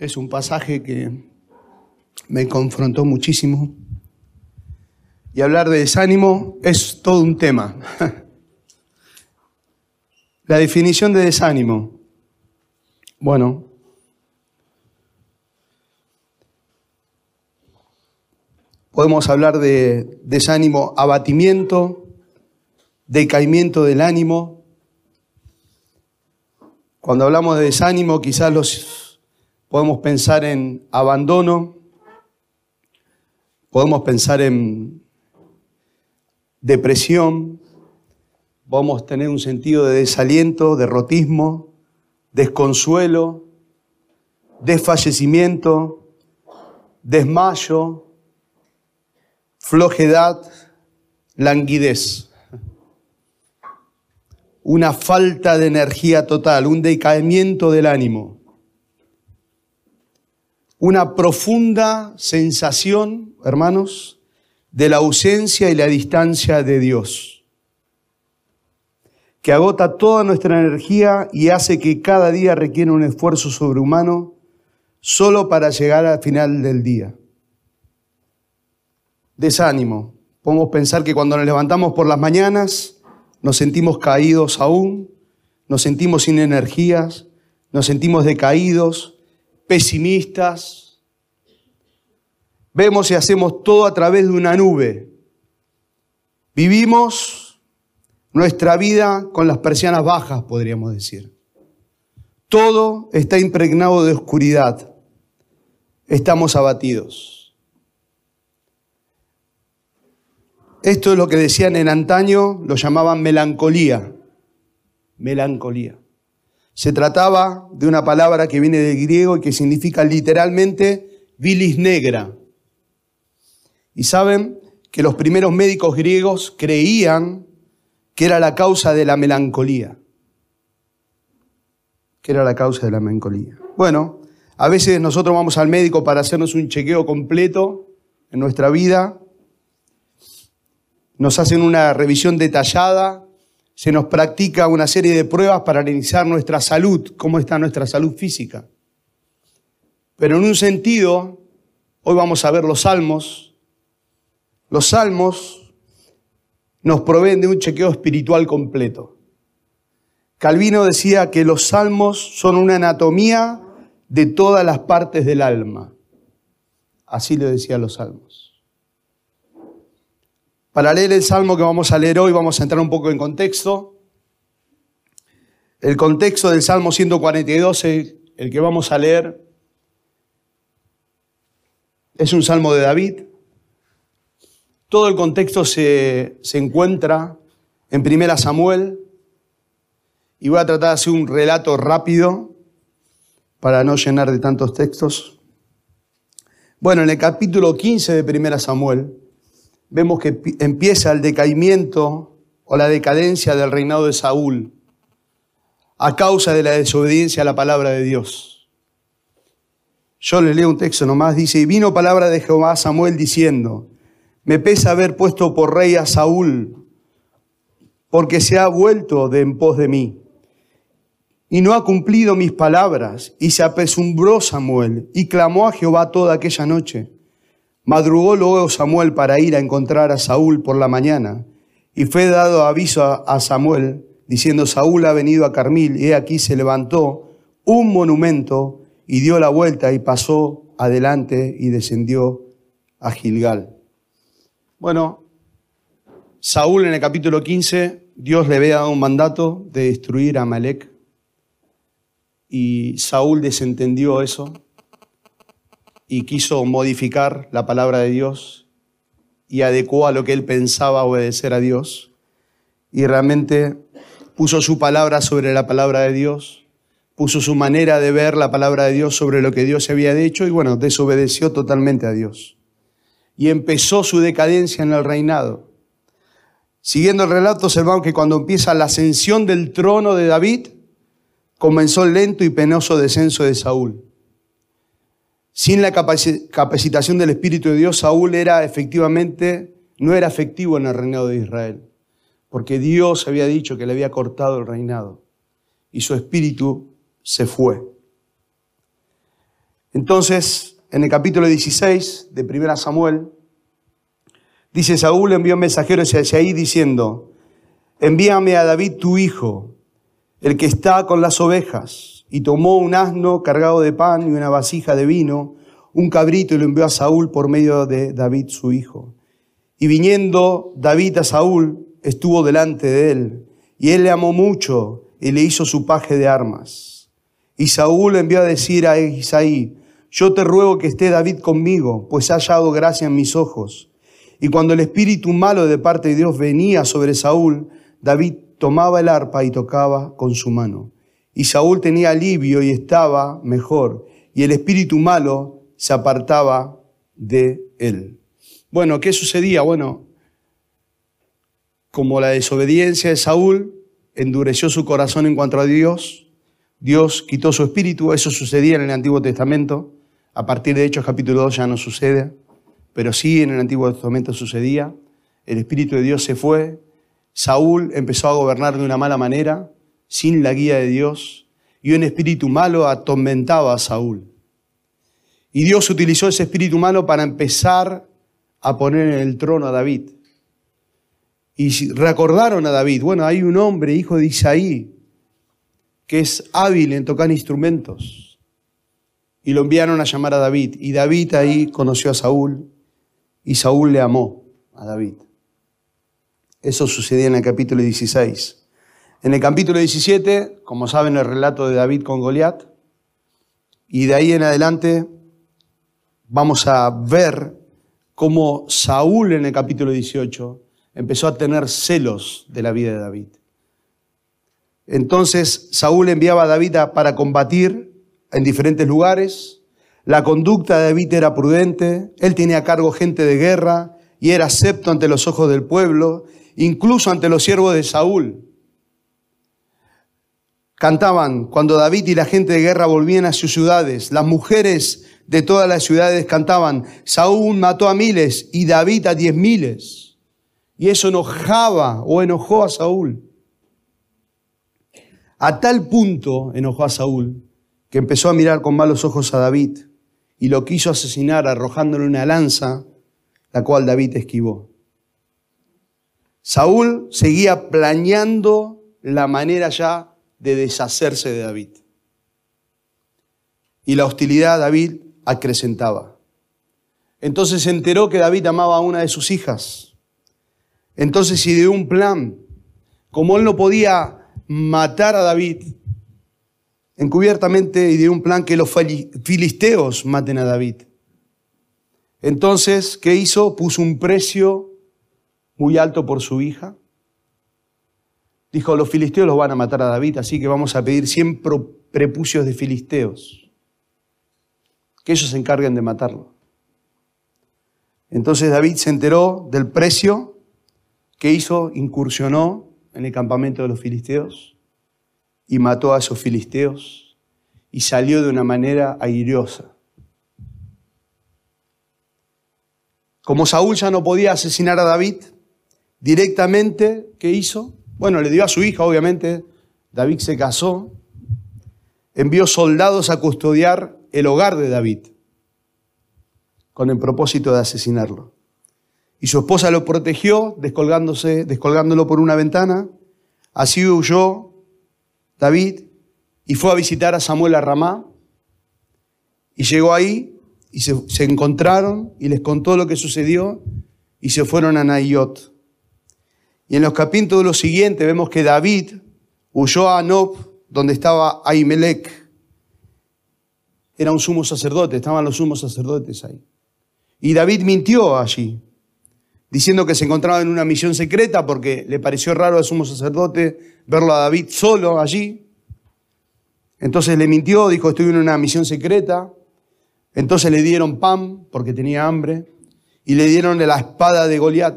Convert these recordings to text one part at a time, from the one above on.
es un pasaje que me confrontó muchísimo. Y hablar de desánimo es todo un tema. La definición de desánimo. Bueno, podemos hablar de desánimo, abatimiento, decaimiento del ánimo. Cuando hablamos de desánimo, quizás los podemos pensar en abandono, podemos pensar en depresión, podemos tener un sentido de desaliento, derrotismo, desconsuelo, desfallecimiento, desmayo, flojedad, languidez. Una falta de energía total, un decaimiento del ánimo. Una profunda sensación, hermanos, de la ausencia y la distancia de Dios que agota toda nuestra energía y hace que cada día requiera un esfuerzo sobrehumano solo para llegar al final del día. Desánimo. Podemos pensar que cuando nos levantamos por las mañanas nos sentimos caídos aún, nos sentimos sin energías, nos sentimos decaídos, pesimistas. Vemos y hacemos todo a través de una nube. Vivimos nuestra vida con las persianas bajas, podríamos decir. Todo está impregnado de oscuridad. Estamos abatidos. Esto es lo que decían en antaño, lo llamaban melancolía. Melancolía. Se trataba de una palabra que viene del griego y que significa literalmente bilis negra. Y saben que los primeros médicos griegos creían que era la causa de la melancolía. ¿Qué era la causa de la melancolía? Bueno, a veces nosotros vamos al médico para hacernos un chequeo completo en nuestra vida, nos hacen una revisión detallada, se nos practica una serie de pruebas para analizar nuestra salud, cómo está nuestra salud física. Pero en un sentido, hoy vamos a ver los salmos. Los salmos nos proveen de un chequeo espiritual completo. Calvino decía que los salmos son una anatomía de todas las partes del alma. Así le decía los salmos. Para leer el salmo que vamos a leer hoy vamos a entrar un poco en contexto. El contexto del Salmo 142, el que vamos a leer, es un salmo de David. Todo el contexto se, encuentra en Primera Samuel y voy a tratar de hacer un relato rápido para no llenar de tantos textos. Bueno, en el capítulo 15 de Primera Samuel vemos que empieza el decaimiento o la decadencia del reinado de Saúl a causa de la desobediencia a la palabra de Dios. Yo le leo un texto nomás, dice, y vino palabra de Jehová a Samuel diciendo, me pesa haber puesto por rey a Saúl, porque se ha vuelto de en pos de mí. Y no ha cumplido mis palabras, y se apesumbró Samuel, y clamó a Jehová toda aquella noche. Madrugó luego Samuel para ir a encontrar a Saúl por la mañana, y fue dado aviso a Samuel, diciendo, Saúl ha venido a Carmil, y he aquí se levantó un monumento, y dio la vuelta, y pasó adelante, y descendió a Gilgal. Bueno, Saúl en el capítulo 15, Dios le había dado un mandato de destruir a Amalek y Saúl desentendió eso y quiso modificar la palabra de Dios y adecuó a lo que él pensaba obedecer a Dios y realmente puso su palabra sobre la palabra de Dios, puso su manera de ver la palabra de Dios sobre lo que Dios había dicho y bueno, desobedeció totalmente a Dios y empezó su decadencia en el reinado. Siguiendo el relato, observamos que cuando empieza la ascensión del trono de David, comenzó el lento y penoso descenso de Saúl. Sin la capacitación del Espíritu de Dios, Saúl era efectivamente, no era efectivo en el reinado de Israel, porque Dios había dicho que le había cortado el reinado y su espíritu se fue. Entonces, en el capítulo 16 de 1 Samuel, dice Saúl envió mensajeros hacia ahí diciendo, envíame a David tu hijo, el que está con las ovejas. Y tomó un asno cargado de pan y una vasija de vino, un cabrito y lo envió a Saúl por medio de David su hijo. Y viniendo David a Saúl, estuvo delante de él, y él le amó mucho y le hizo su paje de armas. Y Saúl envió a decir a Isaí, yo te ruego que esté David conmigo, pues ha hallado gracia en mis ojos. Y cuando el espíritu malo de parte de Dios venía sobre Saúl, David tomaba el arpa y tocaba con su mano. Y Saúl tenía alivio y estaba mejor, y el espíritu malo se apartaba de él. Bueno, ¿qué sucedía? Bueno, como la desobediencia de Saúl endureció su corazón en cuanto a Dios, Dios quitó su espíritu, eso sucedía en el Antiguo Testamento, a partir de Hechos capítulo 2 ya no sucede, pero sí en el Antiguo Testamento sucedía, el espíritu de Dios se fue, Saúl empezó a gobernar de una mala manera, sin la guía de Dios, y un espíritu malo atormentaba a Saúl. Y Dios utilizó ese espíritu malo para empezar a poner en el trono a David. Y recordaron a David, bueno, hay un hombre, hijo de Isaí, que es hábil en tocar instrumentos. Y lo enviaron a llamar a David. Y David ahí conoció a Saúl y Saúl le amó a David. Eso sucedía en el capítulo 16. En el capítulo 17, como saben, el relato de David con Goliat. Y de ahí en adelante vamos a ver cómo Saúl en el capítulo 18 empezó a tener celos de la vida de David. Entonces Saúl enviaba a David para combatir en diferentes lugares. La conducta de David era prudente, él tenía a cargo gente de guerra y era acepto ante los ojos del pueblo, incluso ante los siervos de Saúl. Cantaban cuando David y la gente de guerra volvían a sus ciudades. Las mujeres de todas las ciudades cantaban, Saúl mató a miles y David a diez miles. Y eso enojaba o enojó a Saúl. A tal punto enojó a Saúl que empezó a mirar con malos ojos a David y lo quiso asesinar arrojándole una lanza, la cual David esquivó. Saúl seguía planeando la manera ya de deshacerse de David. Y la hostilidad a David acrecentaba. Entonces se enteró que David amaba a una de sus hijas entonces ideó un plan. Como él no podía matar a David, encubiertamente ideó un plan que los filisteos maten a David. Entonces, ¿qué hizo? Puso un precio muy alto por su hija. Dijo, los filisteos los van a matar a David, así que vamos a pedir 100 prepucios de filisteos, que ellos se encarguen de matarlo. Entonces David se enteró del precio ¿Qué hizo? Incursionó en el campamento de los filisteos y mató a esos filisteos y salió de una manera airiosa. Como Saúl ya no podía asesinar a David directamente, ¿qué hizo? Bueno, le dio a su hija, obviamente. David se casó, envió soldados a custodiar el hogar de David con el propósito de asesinarlo. Y su esposa lo protegió, descolgándose, descolgándolo por una ventana. Así huyó David y fue a visitar a Samuel a Ramá. Y llegó ahí y se, encontraron y les contó lo que sucedió y se fueron a Nayot. Y en los capítulos siguientes vemos que David huyó a Nob, donde estaba Ahimelech. Era un sumo sacerdote, estaban los sumos sacerdotes ahí. Y David mintió allí diciendo que se encontraba en una misión secreta porque le pareció raro al sumo sacerdote verlo a David solo allí. Entonces le mintió, dijo, estoy en una misión secreta. Entonces le dieron pan porque tenía hambre y le dieron la espada de Goliat,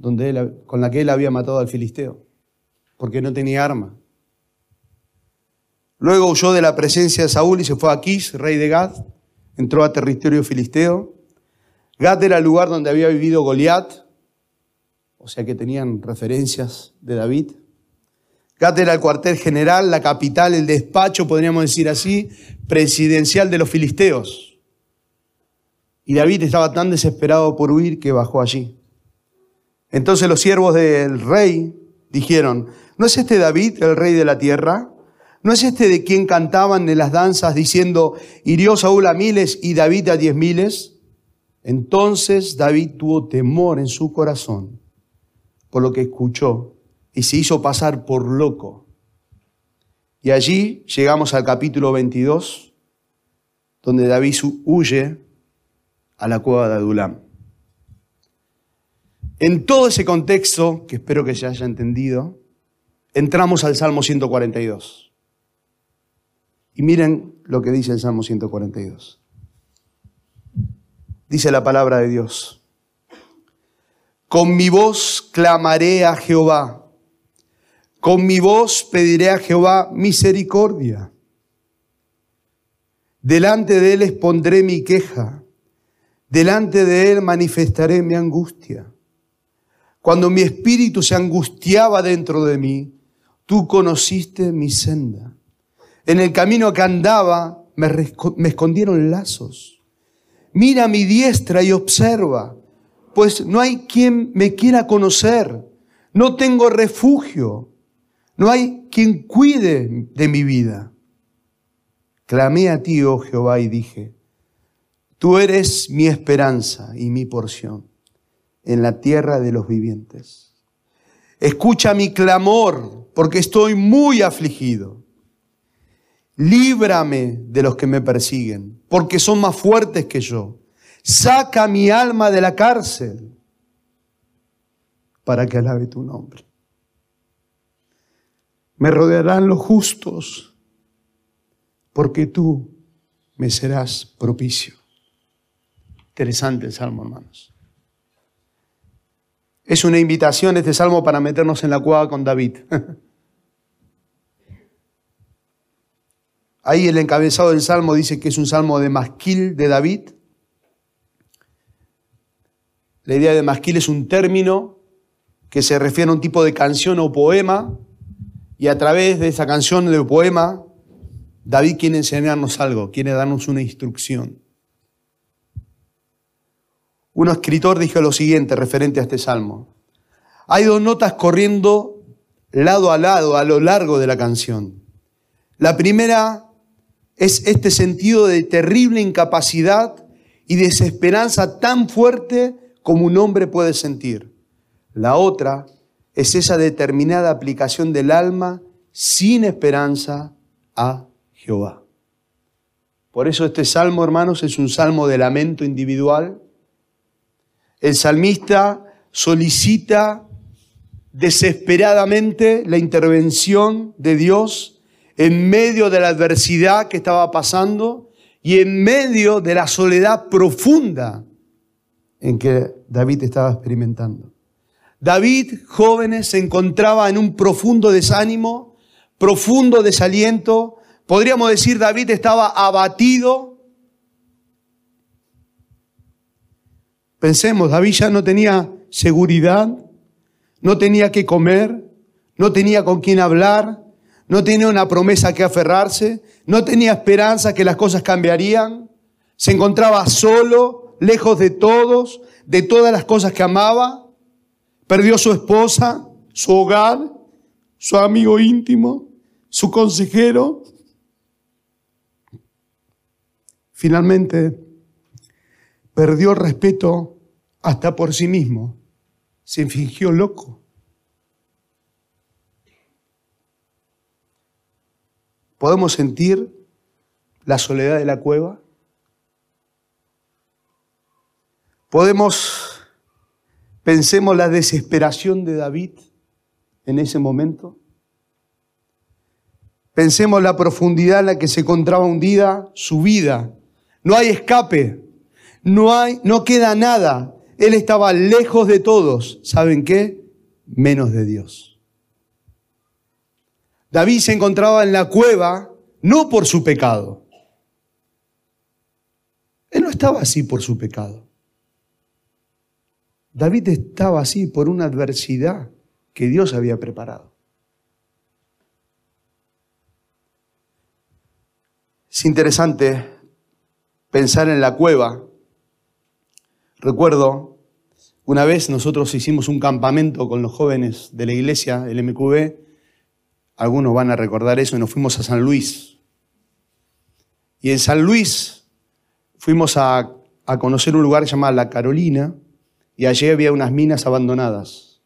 donde con la que él había matado al filisteo, porque no tenía arma. Luego huyó de la presencia de Saúl y se fue a Aquís, rey de Gad, entró a territorio filisteo. Gad era el lugar donde había vivido Goliat, o sea que tenían referencias de David. Gat era el cuartel general, la capital, el despacho, podríamos decir así, presidencial de los filisteos. Y David estaba tan desesperado por huir que bajó allí. Entonces los siervos del rey dijeron, ¿no es este David el rey de la tierra? ¿No es este de quien cantaban en las danzas diciendo, hirió Saúl a miles y David a diez miles? Entonces David tuvo temor en su corazón por lo que escuchó y se hizo pasar por loco. Y allí llegamos al capítulo 22, donde David huye a la cueva de Adulam. En todo ese contexto, que espero que se haya entendido, entramos al Salmo 142. Y miren lo que dice el Salmo 142. Dice la palabra de Dios. Con mi voz clamaré a Jehová. Con mi voz pediré a Jehová misericordia. Delante de él expondré mi queja. Delante de él manifestaré mi angustia. Cuando mi espíritu se angustiaba dentro de mí, tú conociste mi senda. En el camino que andaba me, escondieron lazos. Mira mi diestra y observa, pues no hay quien me quiera conocer. No tengo refugio. No hay quien cuide de mi vida. Clamé a ti, oh Jehová, y dije, tú eres mi esperanza y mi porción en la tierra de los vivientes. Escucha mi clamor, porque estoy muy afligido. Líbrame de los que me persiguen, porque son más fuertes que yo. Saca mi alma de la cárcel para que alabe tu nombre. Me rodearán los justos, porque tú me serás propicio. Interesante el salmo, hermanos. Es una invitación este salmo para meternos en la cueva con David. Ahí el encabezado del salmo dice que es un salmo de masquil de David. La idea de masquil es un término que se refiere a un tipo de canción o poema y a través de esa canción o poema David quiere enseñarnos algo, quiere darnos una instrucción. Un escritor dijo lo siguiente referente a este salmo. Hay dos notas corriendo lado a lado a lo largo de la canción. La primera es este sentido de terrible incapacidad y desesperanza tan fuerte como un hombre puede sentir. La otra es esa determinada aplicación del alma sin esperanza a Jehová. Por eso este salmo, hermanos, es un salmo de lamento individual, el salmista solicita desesperadamente la intervención de Dios en medio de la adversidad que estaba pasando y en medio de la soledad profunda en que David estaba experimentando. David, jóvenes, se encontraba en un profundo desánimo, profundo desaliento. Podríamos decir, David estaba abatido, Pensemos, David ya no tenía seguridad, no tenía que comer, no tenía con quién hablar, no tenía una promesa que aferrarse, no tenía esperanza que las cosas cambiarían, se encontraba solo, lejos de todos, de todas las cosas que amaba, perdió su esposa, su hogar, su amigo íntimo, su consejero. Finalmente, perdió respeto hasta por sí mismo, se fingió loco. ¿Podemos sentir la soledad de la cueva? ¿Podemos, pensemos la desesperación de David en ese momento? Pensemos la profundidad en la que se encontraba hundida su vida. No hay escape. No hay, no queda nada. Él estaba lejos de todos. ¿Saben qué? Menos de Dios. David se encontraba en la cueva no por su pecado. Él no estaba así por su pecado. David estaba así por una adversidad que Dios había preparado. Es interesante pensar en la cueva Recuerdo, una vez nosotros hicimos un campamento con los jóvenes de la iglesia, el MQB, algunos van a recordar eso, y nos fuimos a San Luis. Y en San Luis fuimos a, a conocer un lugar llamado La Carolina, y allí había unas minas abandonadas.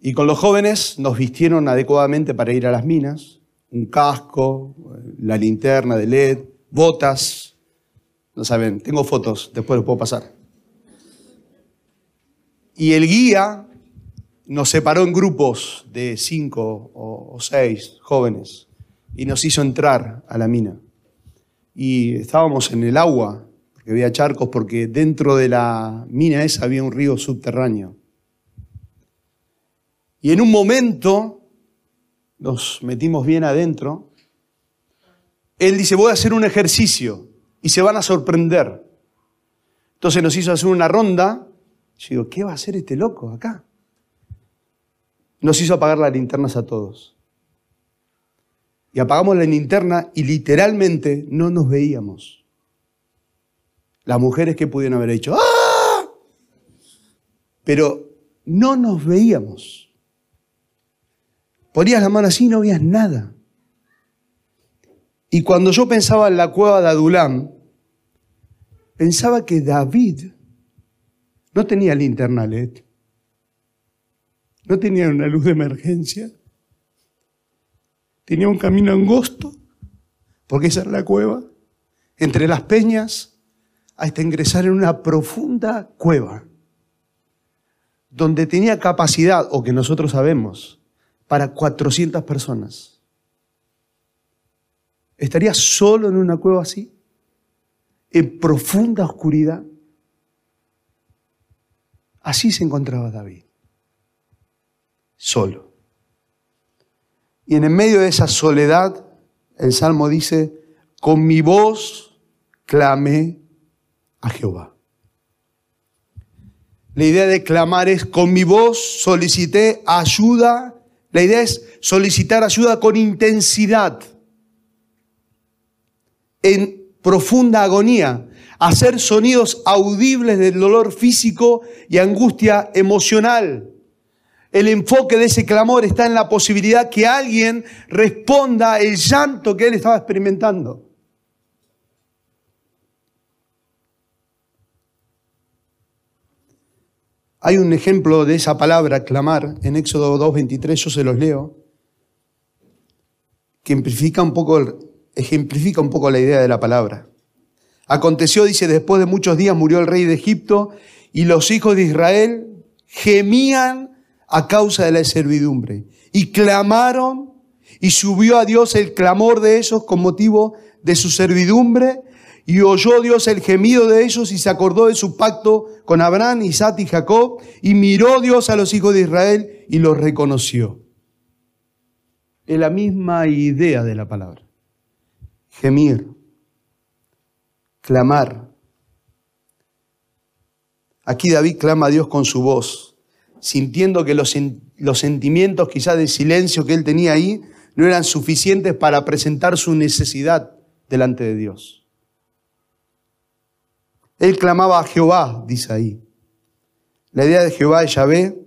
Y con los jóvenes nos vistieron adecuadamente para ir a las minas, un casco, la linterna de LED, botas, no saben, tengo fotos, después los puedo pasar. Y el guía nos separó en grupos de cinco o seis jóvenes y nos hizo entrar a la mina. Y estábamos en el agua, porque había charcos, porque dentro de la mina esa había un río subterráneo. Y en un momento nos metimos bien adentro. Él dice, voy a hacer un ejercicio y se van a sorprender. Entonces nos hizo hacer una ronda. Yo digo, ¿qué va a hacer este loco acá? Nos hizo apagar las linternas a todos. Y apagamos la linterna y literalmente no nos veíamos. Las mujeres que pudieron haber hecho, ¡ah! Pero no nos veíamos. Ponías la mano así y no veías nada. Y cuando yo pensaba en la cueva de Adulam, pensaba que David no tenía linterna LED, no tenía una luz de emergencia, tenía un camino angosto, porque esa era la cueva, entre las peñas, hasta ingresar en una profunda cueva, donde tenía capacidad, o que nosotros sabemos, para 400 personas. ¿Estaría solo en una cueva así? ¿En profunda oscuridad? Así se encontraba David. Solo. Y en el medio de esa soledad, el Salmo dice, con mi voz clamé a Jehová. La idea de clamar es, con mi voz solicité ayuda. La idea es solicitar ayuda con intensidad en profunda agonía, hacer sonidos audibles del dolor físico y angustia emocional. El enfoque de ese clamor está en la posibilidad que alguien responda el llanto que él estaba experimentando. Hay un ejemplo de esa palabra, clamar, en Éxodo 2.23, yo se los leo, que amplifica un poco el, ejemplifica un poco la idea de la palabra. Aconteció, dice, después de muchos días murió el rey de Egipto y los hijos de Israel gemían a causa de la servidumbre y clamaron y subió a Dios el clamor de ellos con motivo de su servidumbre y oyó Dios el gemido de ellos y se acordó de su pacto con Abraham, Isaac y Jacob y miró Dios a los hijos de Israel y los reconoció. Es la misma idea de la palabra gemir, clamar. Aquí David clama a Dios con su voz, sintiendo que los, los sentimientos quizás de silencio que él tenía ahí no eran suficientes para presentar su necesidad delante de Dios. Él clamaba a Jehová, dice ahí. La idea de Jehová de Yahvé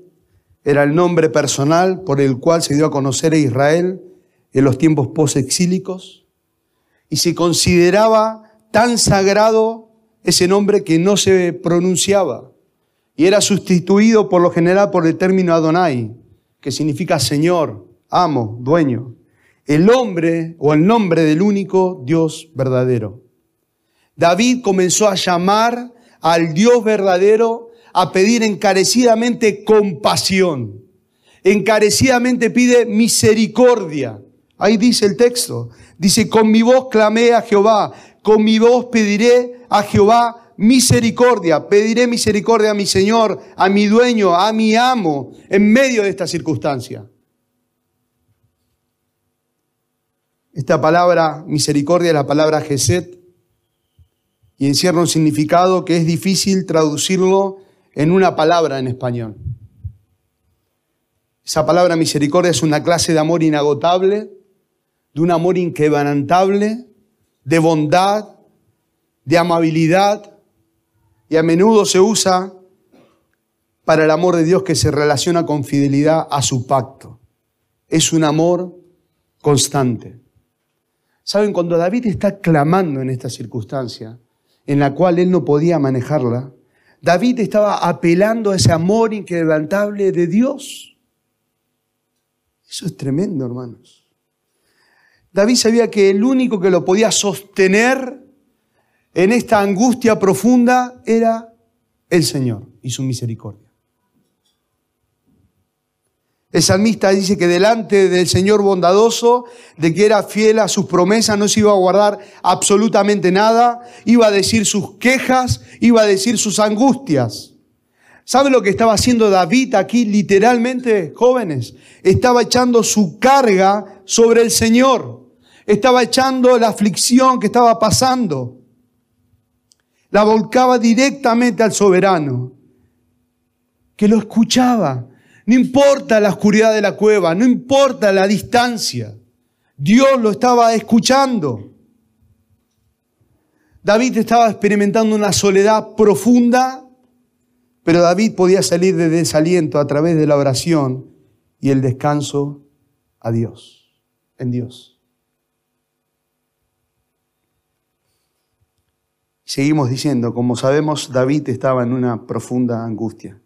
era el nombre personal por el cual se dio a conocer a Israel en los tiempos post-exílicos y se consideraba tan sagrado ese nombre que no se pronunciaba y era sustituido por lo general por el término Adonai, que significa Señor, amo, dueño. El hombre o el nombre del único Dios verdadero. David comenzó a llamar al Dios verdadero a pedir encarecidamente compasión. Encarecidamente pide misericordia. Ahí dice el texto. Dice, con mi voz clamé a Jehová, con mi voz pediré a Jehová misericordia, pediré misericordia a mi Señor, a mi dueño, a mi amo, en medio de esta circunstancia. Esta palabra misericordia es la palabra Geset y encierra un significado que es difícil traducirlo en una palabra en español. Esa palabra misericordia es una clase de amor inagotable de un amor inquebrantable, de bondad, de amabilidad y a menudo se usa para el amor de Dios que se relaciona con fidelidad a su pacto. Es un amor constante. Saben, cuando David está clamando en esta circunstancia, en la cual él no podía manejarla, David estaba apelando a ese amor inquebrantable de Dios. Eso es tremendo, hermanos. David sabía que el único que lo podía sostener en esta angustia profunda era el Señor y su misericordia. El salmista dice que delante del Señor bondadoso, de que era fiel a sus promesas, no se iba a guardar absolutamente nada, iba a decir sus quejas, iba a decir sus angustias. ¿Sabe lo que estaba haciendo David aquí literalmente, jóvenes? Estaba echando su carga sobre el Señor. Estaba echando la aflicción que estaba pasando. La volcaba directamente al soberano, que lo escuchaba no importa la oscuridad de la cueva, no importa la distancia. Dios lo estaba escuchando. David estaba experimentando una soledad profunda, pero David podía salir de desaliento a través de la oración y el descanso a Dios, en Dios. Seguimos diciendo, como sabemos, David estaba en una profunda angustia.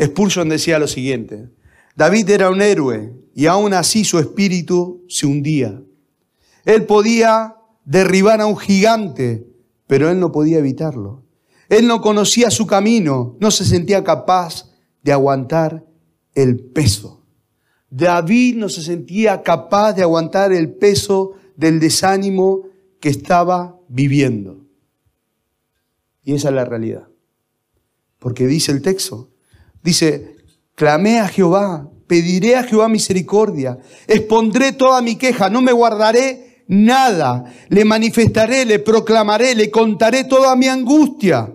Spurgeon decía lo siguiente, David era un héroe y aún así su espíritu se hundía. Él podía derribar a un gigante, pero él no podía evitarlo. Él no conocía su camino, no se sentía capaz de aguantar el peso. David no se sentía capaz de aguantar el peso del desánimo que estaba viviendo. Y esa es la realidad. Porque dice el texto, Dice, clamé a Jehová, pediré a Jehová misericordia, expondré toda mi queja, no me guardaré nada, le manifestaré, le proclamaré, le contaré toda mi angustia.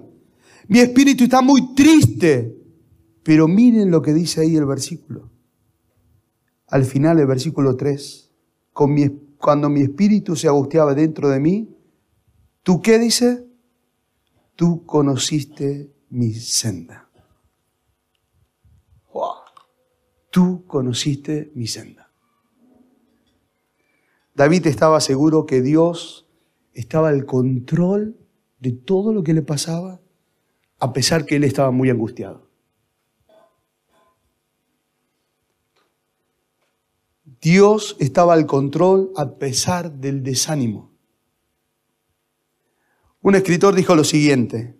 Mi espíritu está muy triste, pero miren lo que dice ahí el versículo. Al final del versículo 3, cuando mi espíritu se angustiaba dentro de mí, ¿tú qué dice? Tú conociste mi senda. tú conociste mi senda. David estaba seguro que Dios estaba al control de todo lo que le pasaba, a pesar que él estaba muy angustiado. Dios estaba al control a pesar del desánimo. Un escritor dijo lo siguiente,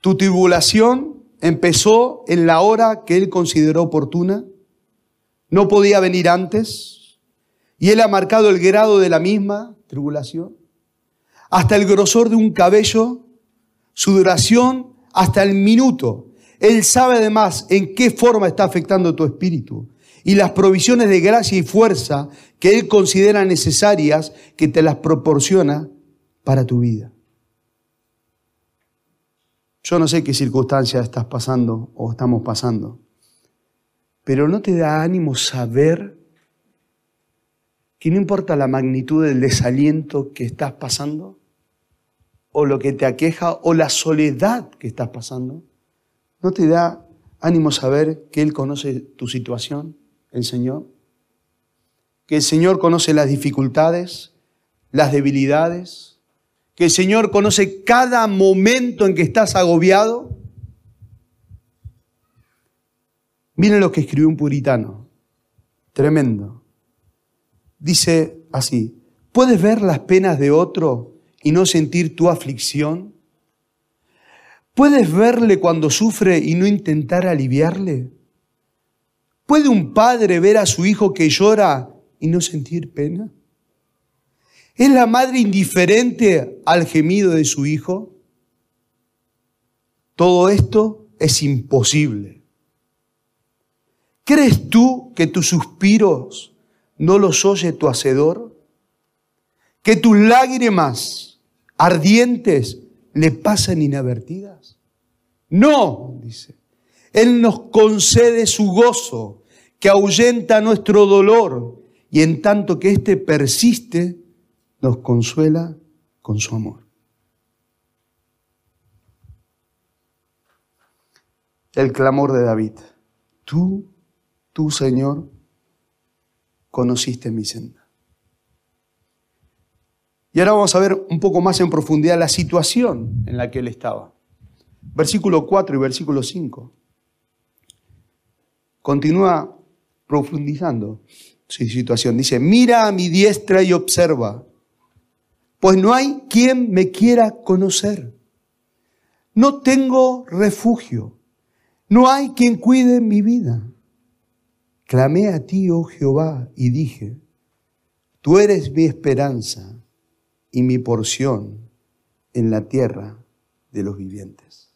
tu tribulación empezó en la hora que él consideró oportuna, no podía venir antes, y él ha marcado el grado de la misma tribulación, hasta el grosor de un cabello, su duración hasta el minuto. Él sabe además en qué forma está afectando tu espíritu y las provisiones de gracia y fuerza que Él considera necesarias que te las proporciona para tu vida. Yo no sé qué circunstancias estás pasando o estamos pasando, pero ¿no te da ánimo saber que no importa la magnitud del desaliento que estás pasando, o lo que te aqueja, o la soledad que estás pasando? ¿No te da ánimo saber que Él conoce tu situación, el Señor? Que el Señor conoce las dificultades, las debilidades, que el Señor conoce cada momento en que estás agobiado. Miren lo que escribió un puritano, tremendo. Dice así, ¿puedes ver las penas de otro y no sentir tu aflicción? ¿Puedes verle cuando sufre y no intentar aliviarle? ¿Puede un padre ver a su hijo que llora y no sentir pena? ¿Es la madre indiferente al gemido de su hijo? Todo esto es imposible. ¿Crees tú que tus suspiros no los oye tu hacedor? ¿Que tus lágrimas ardientes le pasan inadvertidas? No, dice. Él nos concede su gozo, que ahuyenta nuestro dolor, y en tanto que éste persiste, nos consuela con su amor. el clamor de David. Tú, tú Señor, conociste mi senda. Y ahora vamos a ver un poco más en profundidad la situación en la que él estaba. Versículo 4 y versículo 5. Continúa profundizando su situación. Dice, mira a mi diestra y observa, pues no hay quien me quiera conocer. No tengo refugio, no hay quien cuide mi vida. Clamé a ti, oh Jehová, y dije, tú eres mi esperanza y mi porción en la tierra de los vivientes.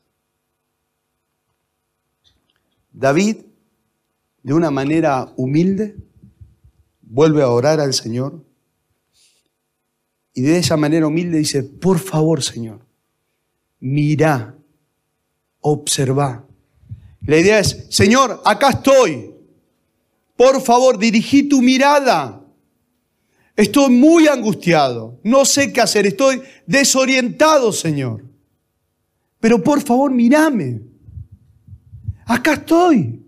David, de una manera humilde, vuelve a orar al Señor y de esa manera humilde dice, por favor Señor, mira, observa. La idea es, Señor, acá estoy. Por favor, dirigí tu mirada. Estoy muy angustiado. No sé qué hacer. Estoy desorientado, Señor. Pero por favor, mírame. Acá estoy.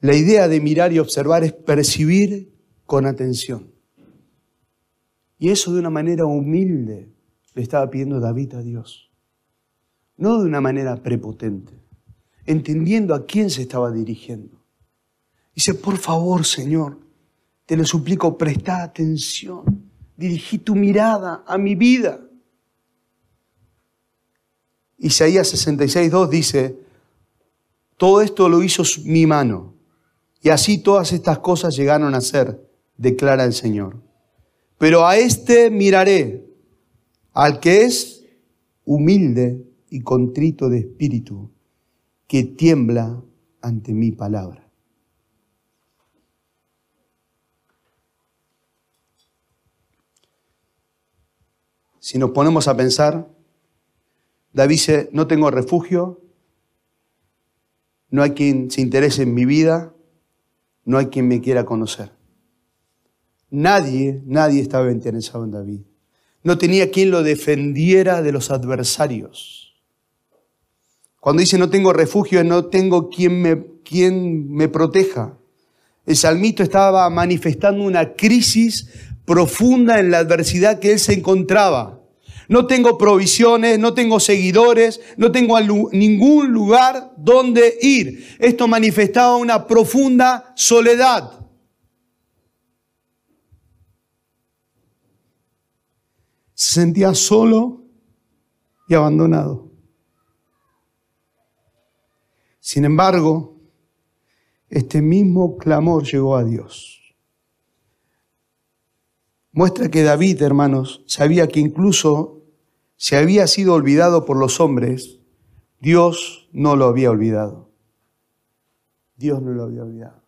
La idea de mirar y observar es percibir con atención. Y eso de una manera humilde le estaba pidiendo David a Dios. No de una manera prepotente, entendiendo a quién se estaba dirigiendo. Dice, por favor, Señor, te lo suplico, presta atención. Dirigí tu mirada a mi vida. Isaías 66.2 dice, todo esto lo hizo mi mano y así todas estas cosas llegaron a ser, declara el Señor. Pero a este miraré, al que es humilde y contrito de espíritu, que tiembla ante mi palabra. Si nos ponemos a pensar, David dice, no tengo refugio, no hay quien se interese en mi vida, no hay quien me quiera conocer. Nadie, nadie estaba interesado en David. No tenía quien lo defendiera de los adversarios. Cuando dice no tengo refugio, no tengo quien me, quien me proteja. El salmito estaba manifestando una crisis profunda en la adversidad que él se encontraba. No tengo provisiones, no tengo seguidores, no tengo ningún lugar donde ir. Esto manifestaba una profunda soledad. Se sentía solo y abandonado. Sin embargo, este mismo clamor llegó a Dios muestra que David, hermanos, sabía que incluso si había sido olvidado por los hombres, Dios no lo había olvidado. Dios no lo había olvidado.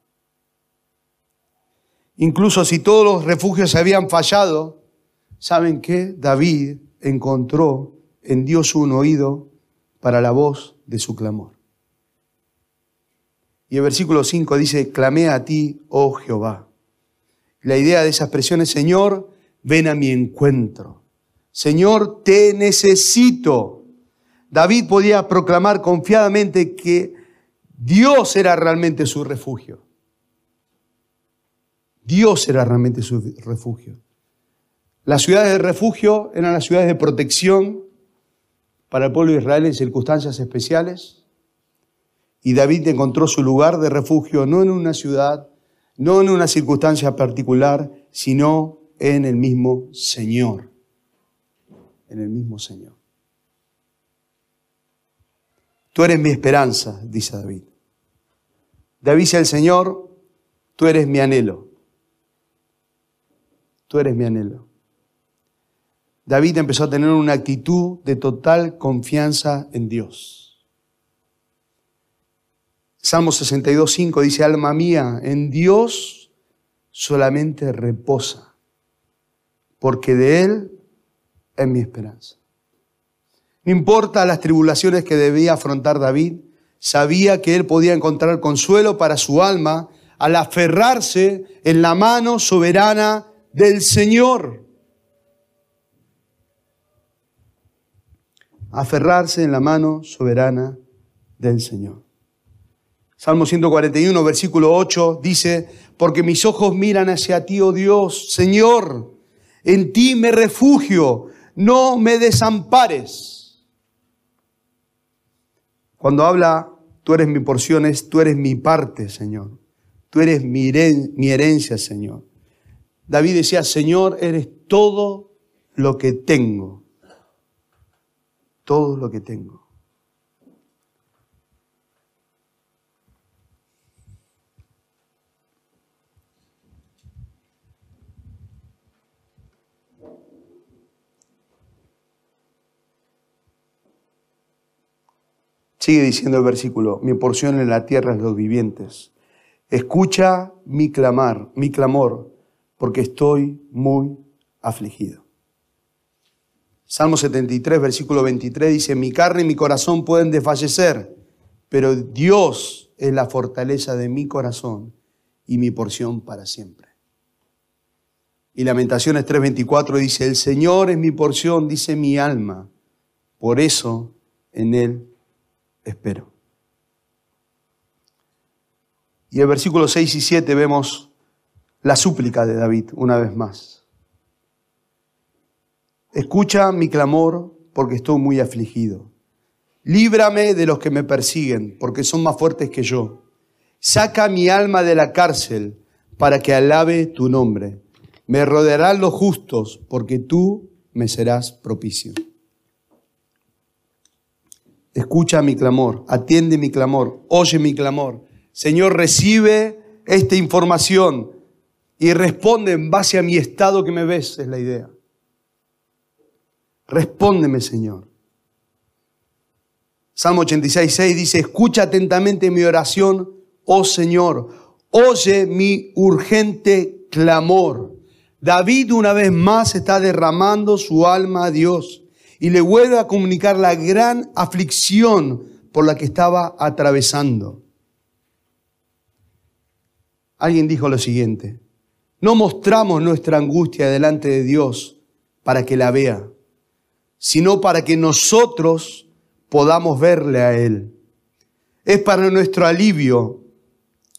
Incluso si todos los refugios habían fallado, ¿saben qué? David encontró en Dios un oído para la voz de su clamor. Y el versículo 5 dice, clamé a ti, oh Jehová. La idea de esa expresión es, Señor, ven a mi encuentro. Señor, te necesito. David podía proclamar confiadamente que Dios era realmente su refugio. Dios era realmente su refugio. Las ciudades de refugio eran las ciudades de protección para el pueblo de Israel en circunstancias especiales. Y David encontró su lugar de refugio no en una ciudad, no en una circunstancia particular, sino en el mismo Señor en el mismo Señor. Tú eres mi esperanza, dice David. David dice al Señor, tú eres mi anhelo. Tú eres mi anhelo. David empezó a tener una actitud de total confianza en Dios. Salmo 62, 5 dice, alma mía, en Dios solamente reposa, porque de Él es mi esperanza. No importa las tribulaciones que debía afrontar David, sabía que él podía encontrar consuelo para su alma al aferrarse en la mano soberana del Señor. aferrarse en la mano soberana del Señor. Salmo 141, versículo 8 dice, porque mis ojos miran hacia ti, oh Dios, Señor, en ti me refugio, no me desampares. Cuando habla, tú eres mi porción, es tú eres mi parte, Señor. Tú eres mi, mi herencia, Señor. David decía, Señor, eres todo lo que tengo. Todo lo que tengo. Sigue diciendo el versículo, mi porción en la tierra es los vivientes. Escucha mi clamar, mi clamor, porque estoy muy afligido. Salmo 73, versículo 23 dice, mi carne y mi corazón pueden desfallecer, pero Dios es la fortaleza de mi corazón y mi porción para siempre. Y Lamentaciones 3:24 dice, el Señor es mi porción, dice mi alma, por eso en Él espero. Y en versículos 6 y 7 vemos la súplica de David una vez más. Escucha mi clamor porque estoy muy afligido. Líbrame de los que me persiguen porque son más fuertes que yo. Saca mi alma de la cárcel para que alabe tu nombre. Me rodearán los justos porque tú me serás propicio. Escucha mi clamor, atiende mi clamor, oye mi clamor. Señor, recibe esta información y responde en base a mi estado que me ves, es la idea. Respóndeme, Señor. Salmo 86, 6 dice, escucha atentamente mi oración, oh Señor, oye mi urgente clamor. David una vez más está derramando su alma a Dios y le vuelve a comunicar la gran aflicción por la que estaba atravesando. Alguien dijo lo siguiente, no mostramos nuestra angustia delante de Dios para que la vea, sino para que nosotros podamos verle a Él. Es para nuestro alivio,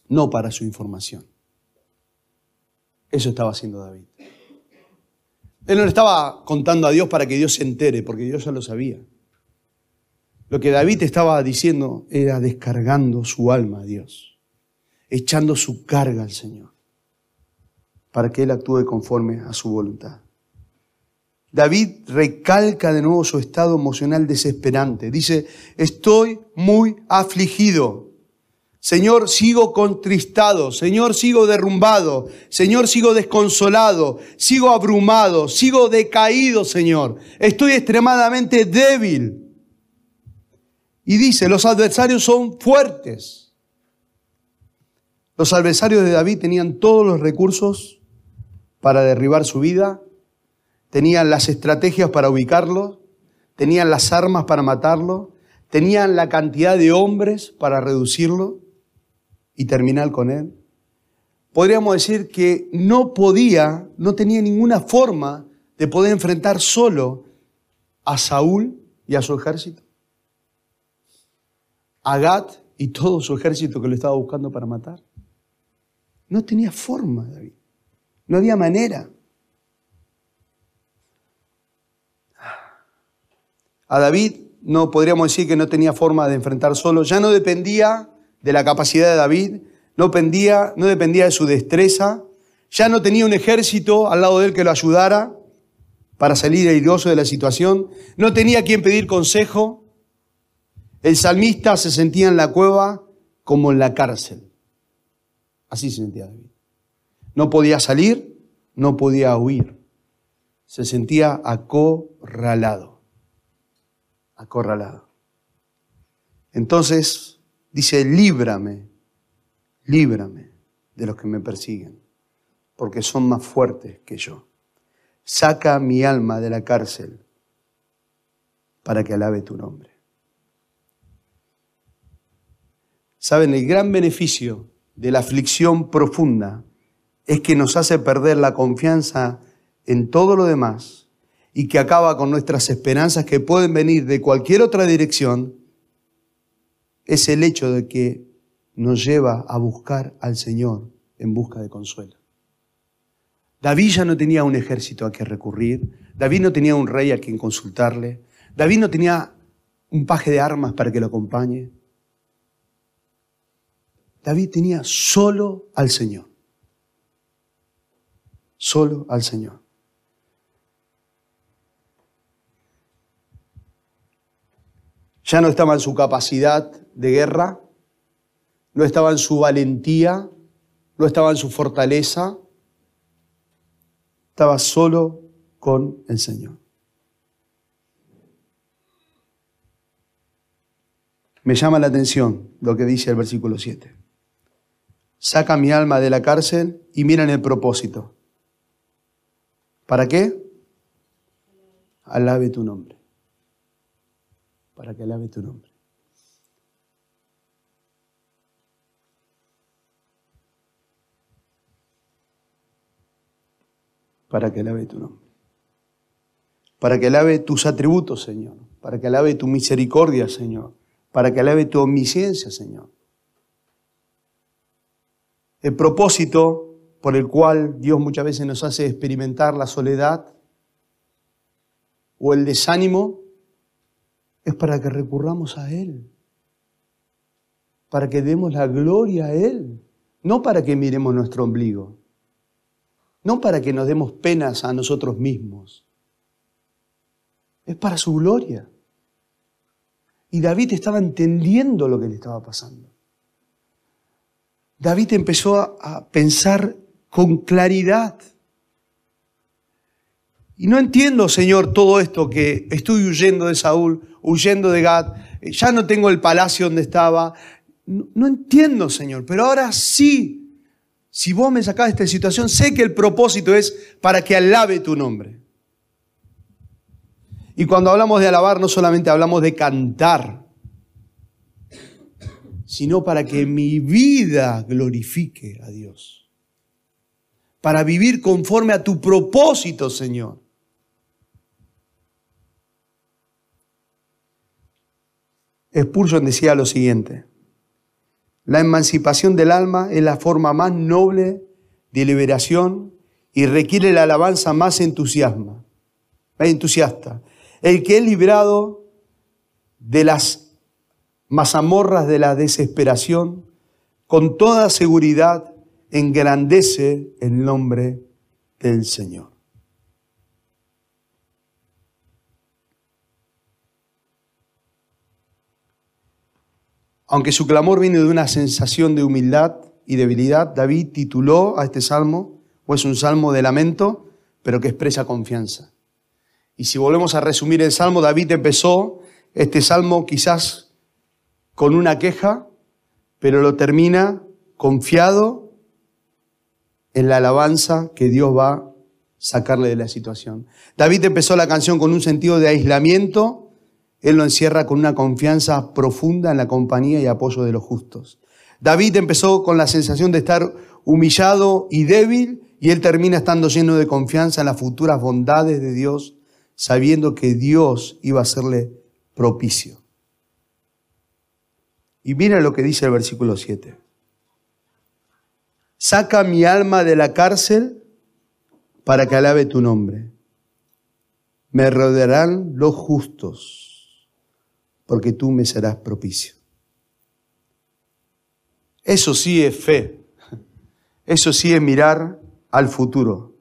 no para su información. Eso estaba haciendo David. Él no le estaba contando a Dios para que Dios se entere, porque Dios ya lo sabía. Lo que David estaba diciendo era descargando su alma a Dios, echando su carga al Señor, para que Él actúe conforme a su voluntad. David recalca de nuevo su estado emocional desesperante. Dice, estoy muy afligido. Señor, sigo contristado, Señor, sigo derrumbado, Señor, sigo desconsolado, sigo abrumado, sigo decaído, Señor. Estoy extremadamente débil. Y dice, los adversarios son fuertes. Los adversarios de David tenían todos los recursos para derribar su vida, tenían las estrategias para ubicarlo, tenían las armas para matarlo, tenían la cantidad de hombres para reducirlo y terminar con él. Podríamos decir que no podía, no tenía ninguna forma de poder enfrentar solo a Saúl y a su ejército. A Gat y todo su ejército que lo estaba buscando para matar. No tenía forma, David. No había manera. A David no podríamos decir que no tenía forma de enfrentar solo. Ya no dependía de la capacidad de David, no dependía, no dependía de su destreza, ya no tenía un ejército al lado de él que lo ayudara para salir airoso de la situación, no tenía quien pedir consejo. El salmista se sentía en la cueva como en la cárcel. Así se sentía David. No podía salir, no podía huir. Se sentía acorralado. Acorralado. Entonces Dice, líbrame, líbrame de los que me persiguen, porque son más fuertes que yo. Saca mi alma de la cárcel para que alabe tu nombre. Saben, el gran beneficio de la aflicción profunda es que nos hace perder la confianza en todo lo demás y que acaba con nuestras esperanzas que pueden venir de cualquier otra dirección, es el hecho de que nos lleva a buscar al Señor en busca de consuelo. David ya no tenía un ejército a que recurrir, David no tenía un rey a quien consultarle, David no tenía un paje de armas para que lo acompañe. David tenía solo al Señor. Solo al Señor. Ya no estaba en su capacidad de guerra, no estaba en su valentía, no estaba en su fortaleza, estaba solo con el Señor. Me llama la atención lo que dice el versículo 7. Saca mi alma de la cárcel y mira en el propósito. ¿Para qué? Alabe tu nombre. Para que alabe tu nombre. Para que alabe tu nombre. Para que alabe tus atributos, Señor. Para que alabe tu misericordia, Señor. Para que alabe tu omnisciencia, Señor. El propósito por el cual Dios muchas veces nos hace experimentar la soledad o el desánimo es para que recurramos a Él, para que demos la gloria a Él, no para que miremos nuestro ombligo, no para que nos demos penas a nosotros mismos, es para su gloria. Y David estaba entendiendo lo que le estaba pasando. David empezó a, pensar con claridad. Y no entiendo, Señor, todo esto que estoy huyendo de Saúl, huyendo de Gad, ya no tengo el palacio donde estaba. No, no entiendo, Señor, pero ahora sí, si vos me sacás de esta situación, sé que el propósito es para que alabe tu nombre. Y cuando hablamos de alabar, no solamente hablamos de cantar, sino para que mi vida glorifique a Dios. Para vivir conforme a tu propósito, Señor. Spurgeon decía lo siguiente, la emancipación del alma es la forma más noble de liberación y requiere la alabanza más entusiasta. El que es librado de las mazamorras de la desesperación, con toda seguridad engrandece el nombre del Señor. Aunque su clamor viene de una sensación de humildad y debilidad, David tituló a este salmo, o es un salmo de lamento, pero que expresa confianza. Y si volvemos a resumir el salmo, David empezó este salmo quizás con una queja, pero lo termina confiado en la alabanza que Dios va a sacarle de la situación. David empezó la canción con un sentido de aislamiento, él lo encierra con una confianza profunda en la compañía y apoyo de los justos. David empezó con la sensación de estar humillado y débil y él termina estando lleno de confianza en las futuras bondades de Dios, sabiendo que Dios iba a serle propicio. Y mira lo que dice el versículo 7. Saca mi alma de la cárcel para que alabe tu nombre. Me rodearán los justos, porque tú me serás propicio. Eso sí es fe. Eso sí es mirar al futuro.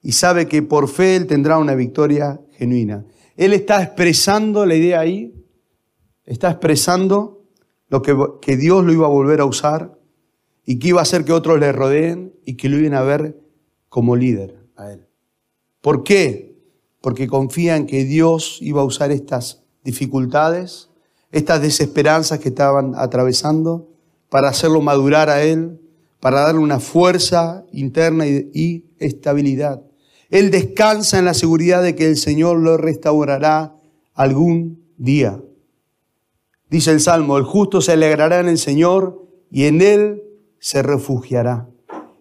Y sabe que por fe Él tendrá una victoria genuina. Él está expresando la idea ahí, está expresando lo que, Dios lo iba a volver a usar y que iba a hacer que otros le rodeen y que lo iban a ver como líder a él. ¿Por qué? Porque confía en que Dios iba a usar estas dificultades, estas desesperanzas que estaban atravesando para hacerlo madurar a él, para darle una fuerza interna y, estabilidad. Él descansa en la seguridad de que el Señor lo restaurará algún día. Dice el Salmo, el justo se alegrará en el Señor y en Él se refugiará.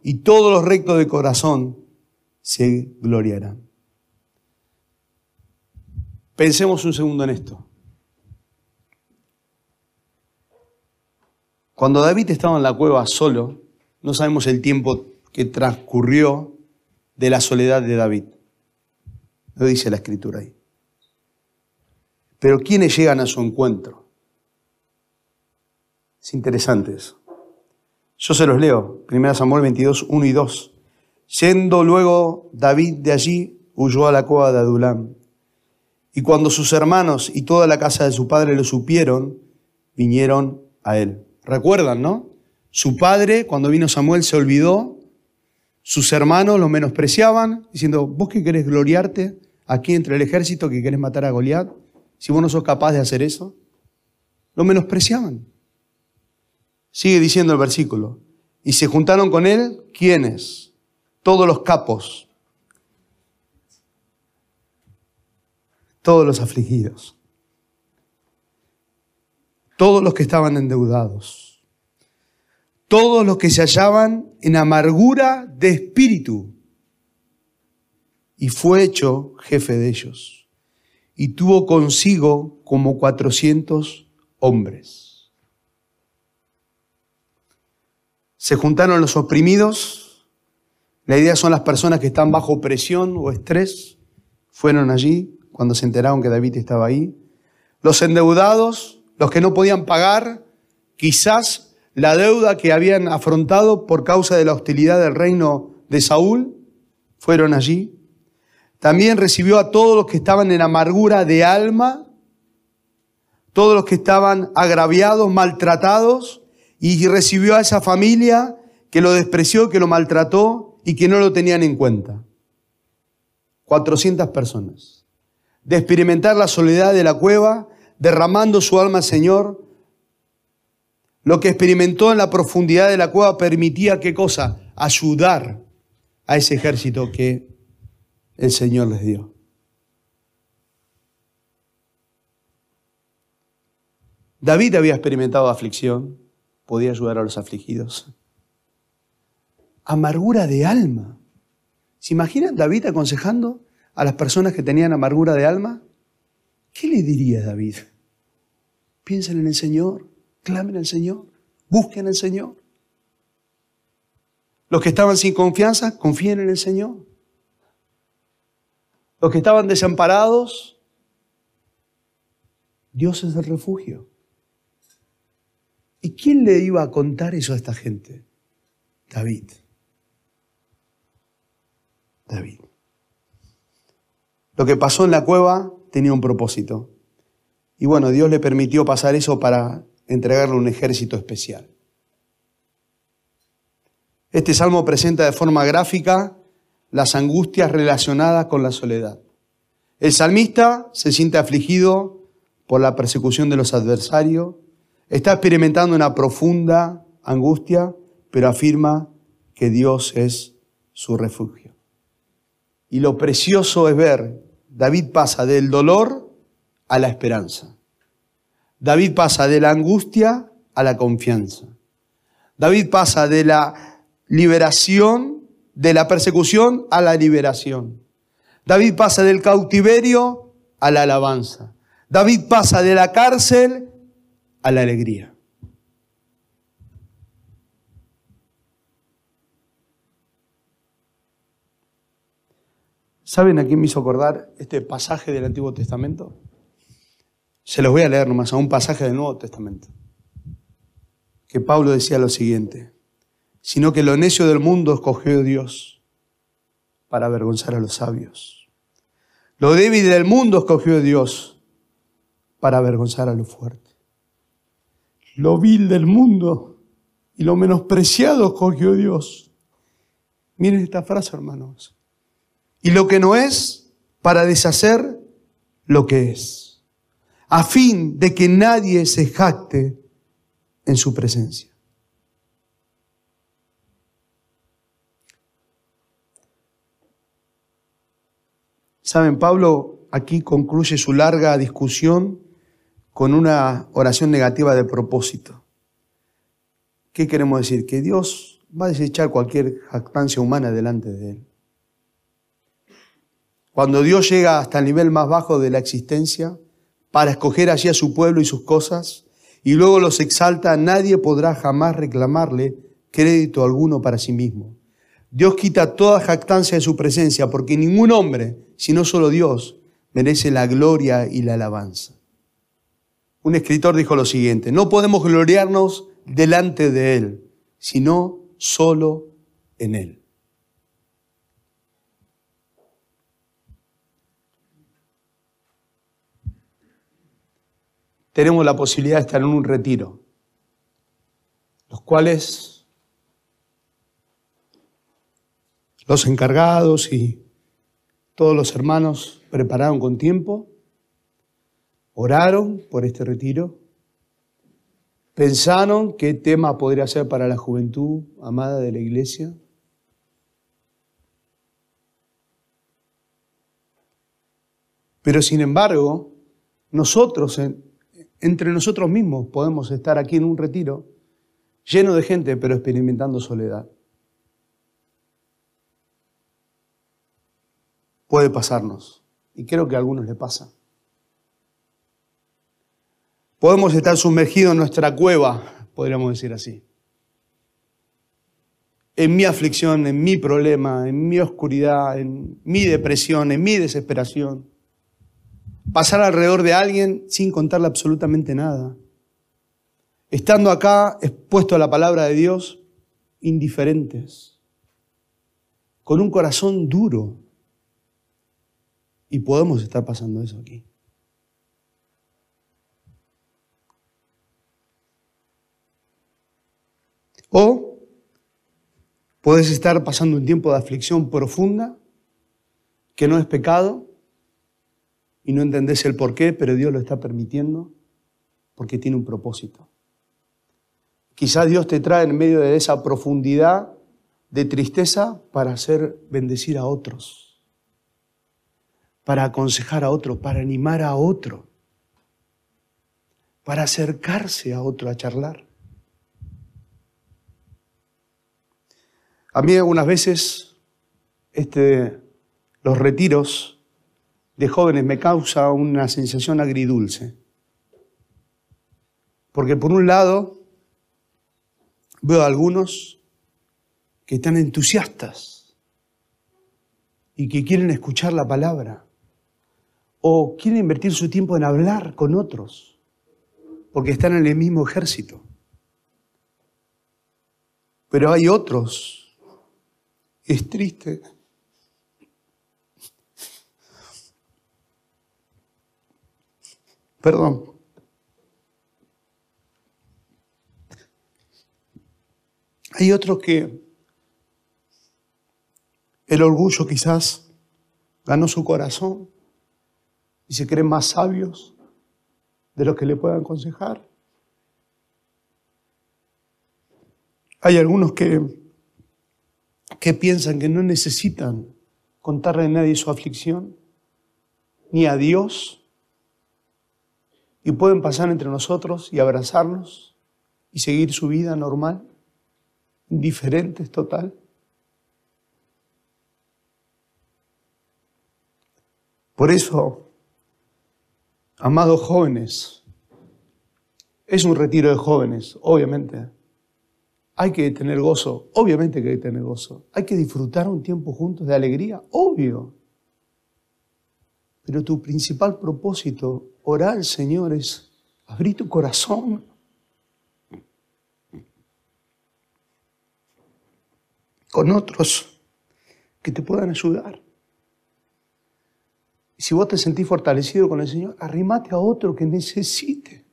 Y todos los rectos de corazón se gloriarán. Pensemos un segundo en esto. Cuando David estaba en la cueva solo, no sabemos el tiempo que transcurrió de la soledad de David. Lo dice la escritura ahí. Pero ¿quiénes llegan a su encuentro? Es interesante eso. Yo se los leo. 1 Samuel 22, 1 y 2. Yendo luego David de allí, huyó a la cueva de Adulam. Y cuando sus hermanos y toda la casa de su padre lo supieron, vinieron a él. ¿Recuerdan, no? Su padre, cuando vino Samuel, se olvidó. Sus hermanos lo menospreciaban, diciendo, ¿vos qué querés gloriarte aquí entre el ejército que querés matar a Goliat? Si vos no sos capaz de hacer eso. Lo menospreciaban. Sigue diciendo el versículo. Y se juntaron con él, ¿quiénes? Todos los capos, todos los afligidos, todos los que estaban endeudados, todos los que se hallaban en amargura de espíritu. Y fue hecho jefe de ellos. Y tuvo consigo como cuatrocientos hombres. Se juntaron los oprimidos. La idea son las personas que están bajo presión o estrés. Fueron allí cuando se enteraron que David estaba ahí. Los endeudados, los que no podían pagar, quizás la deuda que habían afrontado por causa de la hostilidad del reino de Saúl, fueron allí. También recibió a todos los que estaban en amargura de alma, todos los que estaban agraviados, maltratados, y recibió a esa familia que lo despreció, que lo maltrató y que no lo tenían en cuenta. 400 personas. De experimentar la soledad de la cueva, derramando su alma al Señor. Lo que experimentó en la profundidad de la cueva permitía qué cosa? Ayudar a ese ejército que el Señor les dio. David había experimentado aflicción, podía ayudar a los afligidos. Amargura de alma. ¿Se imaginan David aconsejando a las personas que tenían amargura de alma? ¿Qué le diría David? Piensen en el Señor, clamen al Señor, busquen al Señor. Los que estaban sin confianza, confíen en el Señor. Los que estaban desamparados, Dios es el refugio. ¿Y quién le iba a contar eso a esta gente? David. David. Lo que pasó en la cueva tenía un propósito. Y bueno, Dios le permitió pasar eso para entregarle un ejército especial. Este salmo presenta de forma gráfica las angustias relacionadas con la soledad. El salmista se siente afligido por la persecución de los adversarios, Está experimentando una profunda angustia, pero afirma que Dios es su refugio. Y lo precioso es ver, David pasa del dolor a la esperanza. David pasa de la angustia a la confianza. David pasa de la liberación, de la persecución a la liberación. David pasa del cautiverio a la alabanza. David pasa de la cárcel a la alegría. ¿Saben a quién me hizo acordar este pasaje del Antiguo Testamento? Se los voy a leer nomás a un pasaje del Nuevo Testamento. Que Pablo decía lo siguiente, sino que lo necio del mundo escogió Dios para avergonzar a los sabios. Lo débil del mundo escogió Dios para avergonzar a los fuertes lo vil del mundo y lo menospreciado cogió Dios. Miren esta frase, hermanos. Y lo que no es, para deshacer lo que es, a fin de que nadie se jacte en su presencia. Saben, Pablo aquí concluye su larga discusión con una oración negativa de propósito. ¿Qué queremos decir? Que Dios va a desechar cualquier jactancia humana delante de Él. Cuando Dios llega hasta el nivel más bajo de la existencia para escoger allí a su pueblo y sus cosas, y luego los exalta, nadie podrá jamás reclamarle crédito alguno para sí mismo. Dios quita toda jactancia de su presencia, porque ningún hombre, sino solo Dios, merece la gloria y la alabanza. Un escritor dijo lo siguiente, no podemos gloriarnos delante de Él, sino solo en Él. Tenemos la posibilidad de estar en un retiro, los cuales los encargados y todos los hermanos prepararon con tiempo, oraron por este retiro, pensaron qué tema podría ser para la juventud amada de la iglesia. Pero sin embargo, nosotros, entre nosotros mismos, podemos estar aquí en un retiro lleno de gente, pero experimentando soledad. puede pasarnos. Y creo que a algunos le pasa. Podemos estar sumergidos en nuestra cueva, podríamos decir así. En mi aflicción, en mi problema, en mi oscuridad, en mi depresión, en mi desesperación. Pasar alrededor de alguien sin contarle absolutamente nada. Estando acá expuesto a la palabra de Dios, indiferentes. Con un corazón duro, y podemos estar pasando eso aquí. O puedes estar pasando un tiempo de aflicción profunda, que no es pecado, y no entendés el por qué, pero Dios lo está permitiendo porque tiene un propósito. Quizás Dios te trae en medio de esa profundidad de tristeza para hacer bendecir a otros para aconsejar a otro, para animar a otro, para acercarse a otro a charlar. A mí algunas veces este, los retiros de jóvenes me causa una sensación agridulce. Porque por un lado veo a algunos que están entusiastas y que quieren escuchar la palabra o quieren invertir su tiempo en hablar con otros, porque están en el mismo ejército. Pero hay otros, es triste, perdón, hay otros que el orgullo quizás ganó su corazón y se creen más sabios de los que le puedan aconsejar. Hay algunos que, que piensan que no necesitan contarle a nadie su aflicción, ni a Dios, y pueden pasar entre nosotros y abrazarnos y seguir su vida normal, indiferentes total. Por eso Amados jóvenes, es un retiro de jóvenes, obviamente. Hay que tener gozo, obviamente que hay que tener gozo. Hay que disfrutar un tiempo juntos de alegría, obvio. Pero tu principal propósito, orar Señor, es abrir tu corazón. Con otros que te puedan ayudar. Y si vos te sentís fortalecido con el Señor, arrimate a otro que necesite.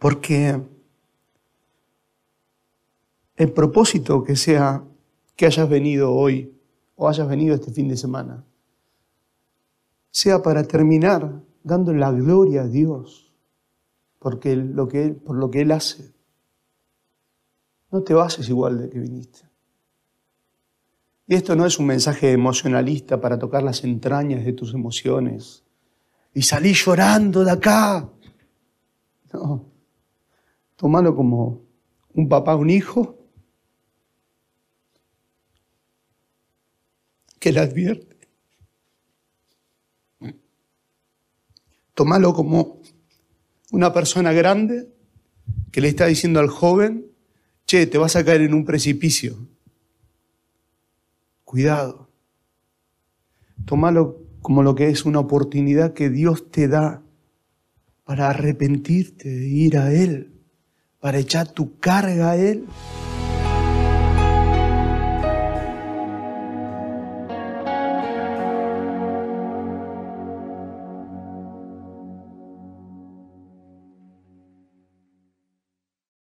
Porque el propósito que sea que hayas venido hoy o hayas venido este fin de semana, sea para terminar dando la gloria a Dios porque lo que por lo que Él hace no te bases igual de que viniste. Y esto no es un mensaje emocionalista para tocar las entrañas de tus emociones y salir llorando de acá. No, tómalo como un papá, un hijo, que le advierte. Tómalo como una persona grande que le está diciendo al joven, che, te vas a caer en un precipicio. Cuidado. Tómalo como lo que es una oportunidad que Dios te da para arrepentirte de ir a Él, para echar tu carga a Él.